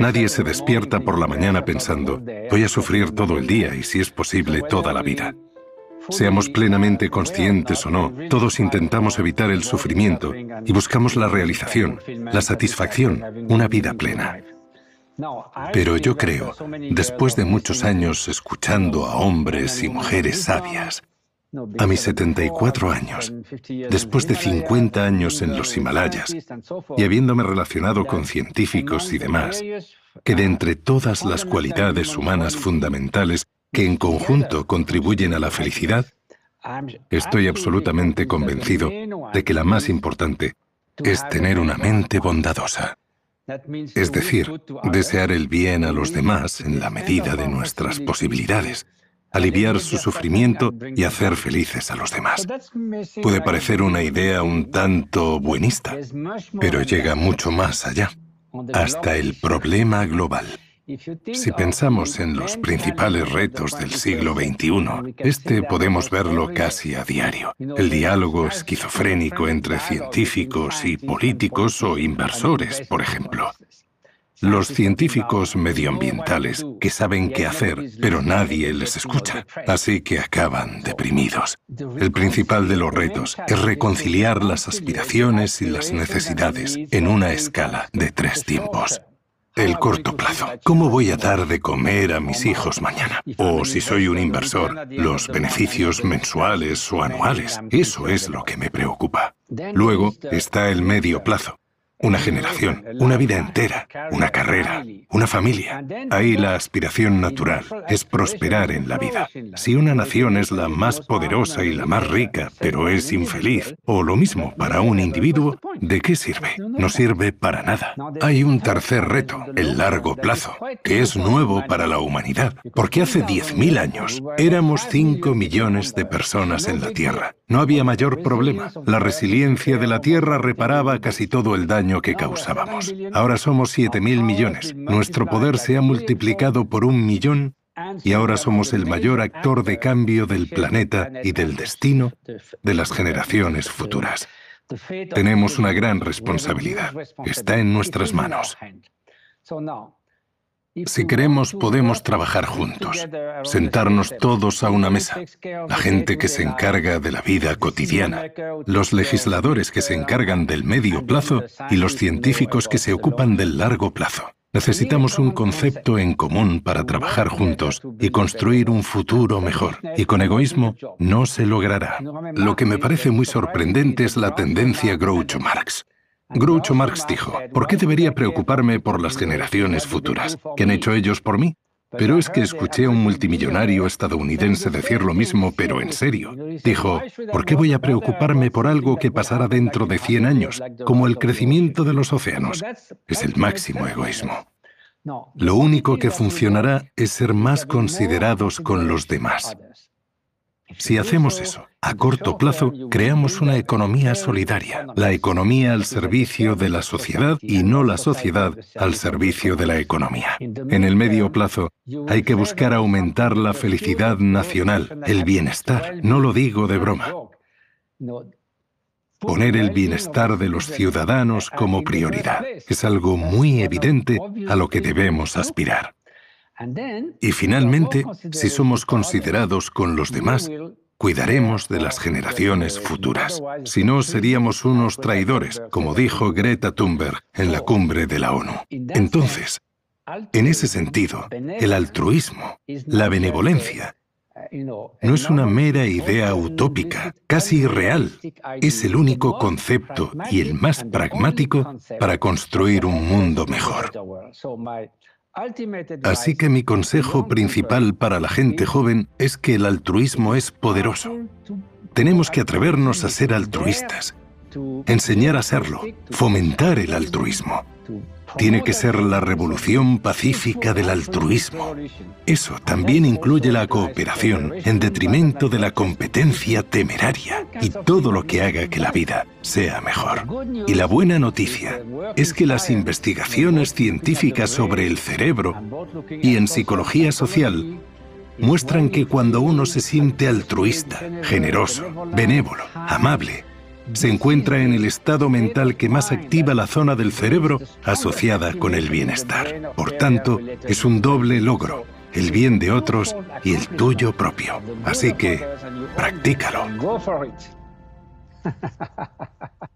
Nadie se despierta por la mañana pensando, voy a sufrir todo el día y si es posible toda la vida. Seamos plenamente conscientes o no, todos intentamos evitar el sufrimiento y buscamos la realización, la satisfacción, una vida plena. Pero yo creo, después de muchos años escuchando a hombres y mujeres sabias, a mis 74 años, después de 50 años en los Himalayas y habiéndome relacionado con científicos y demás, que de entre todas las cualidades humanas fundamentales que en conjunto contribuyen a la felicidad, estoy absolutamente convencido de que la más importante es tener una mente bondadosa. Es decir, desear el bien a los demás en la medida de nuestras posibilidades aliviar su sufrimiento y hacer felices a los demás. Puede parecer una idea un tanto buenista, pero llega mucho más allá, hasta el problema global. Si pensamos en los principales retos del siglo XXI, este podemos verlo casi a diario. El diálogo esquizofrénico entre científicos y políticos o inversores, por ejemplo los científicos medioambientales que saben qué hacer, pero nadie les escucha, así que acaban deprimidos. El principal de los retos es reconciliar las aspiraciones y las necesidades en una escala de tres tiempos. El corto plazo. ¿Cómo voy a dar de comer a mis hijos mañana? O si soy un inversor, los beneficios mensuales o anuales. Eso es lo que me preocupa. Luego está el medio plazo una generación, una vida entera, una carrera, una familia. Ahí la aspiración natural es prosperar en la vida. Si una nación es la más poderosa y la más rica, pero es infeliz, o lo mismo para un individuo, ¿de qué sirve? No sirve para nada. Hay un tercer reto, el largo plazo, que es nuevo para la humanidad, porque hace 10.000 años éramos 5 millones de personas en la Tierra. No había mayor problema. La resiliencia de la Tierra reparaba casi todo el daño que causábamos. Ahora somos 7 mil millones. Nuestro poder se ha multiplicado por un millón y ahora somos el mayor actor de cambio del planeta y del destino de las generaciones futuras. Tenemos una gran responsabilidad. Está en nuestras manos. Si queremos, podemos trabajar juntos, sentarnos todos a una mesa, la gente que se encarga de la vida cotidiana, los legisladores que se encargan del medio plazo y los científicos que se ocupan del largo plazo. Necesitamos un concepto en común para trabajar juntos y construir un futuro mejor. Y con egoísmo no se logrará. Lo que me parece muy sorprendente es la tendencia Groucho Marx. Groucho Marx dijo, ¿por qué debería preocuparme por las generaciones futuras? ¿Qué han hecho ellos por mí? Pero es que escuché a un multimillonario estadounidense decir lo mismo, pero en serio. Dijo, ¿por qué voy a preocuparme por algo que pasará dentro de 100 años, como el crecimiento de los océanos? Es el máximo egoísmo. Lo único que funcionará es ser más considerados con los demás. Si hacemos eso, a corto plazo, creamos una economía solidaria, la economía al servicio de la sociedad y no la sociedad al servicio de la economía. En el medio plazo, hay que buscar aumentar la felicidad nacional, el bienestar, no lo digo de broma. Poner el bienestar de los ciudadanos como prioridad es algo muy evidente a lo que debemos aspirar. Y finalmente, si somos considerados con los demás, cuidaremos de las generaciones futuras. Si no, seríamos unos traidores, como dijo Greta Thunberg en la cumbre de la ONU. Entonces, en ese sentido, el altruismo, la benevolencia, no es una mera idea utópica, casi irreal. Es el único concepto y el más pragmático para construir un mundo mejor. Así que mi consejo principal para la gente joven es que el altruismo es poderoso. Tenemos que atrevernos a ser altruistas, enseñar a serlo, fomentar el altruismo. Tiene que ser la revolución pacífica del altruismo. Eso también incluye la cooperación en detrimento de la competencia temeraria y todo lo que haga que la vida sea mejor. Y la buena noticia es que las investigaciones científicas sobre el cerebro y en psicología social muestran que cuando uno se siente altruista, generoso, benévolo, amable, se encuentra en el estado mental que más activa la zona del cerebro asociada con el bienestar. Por tanto, es un doble logro, el bien de otros y el tuyo propio. Así que, practícalo.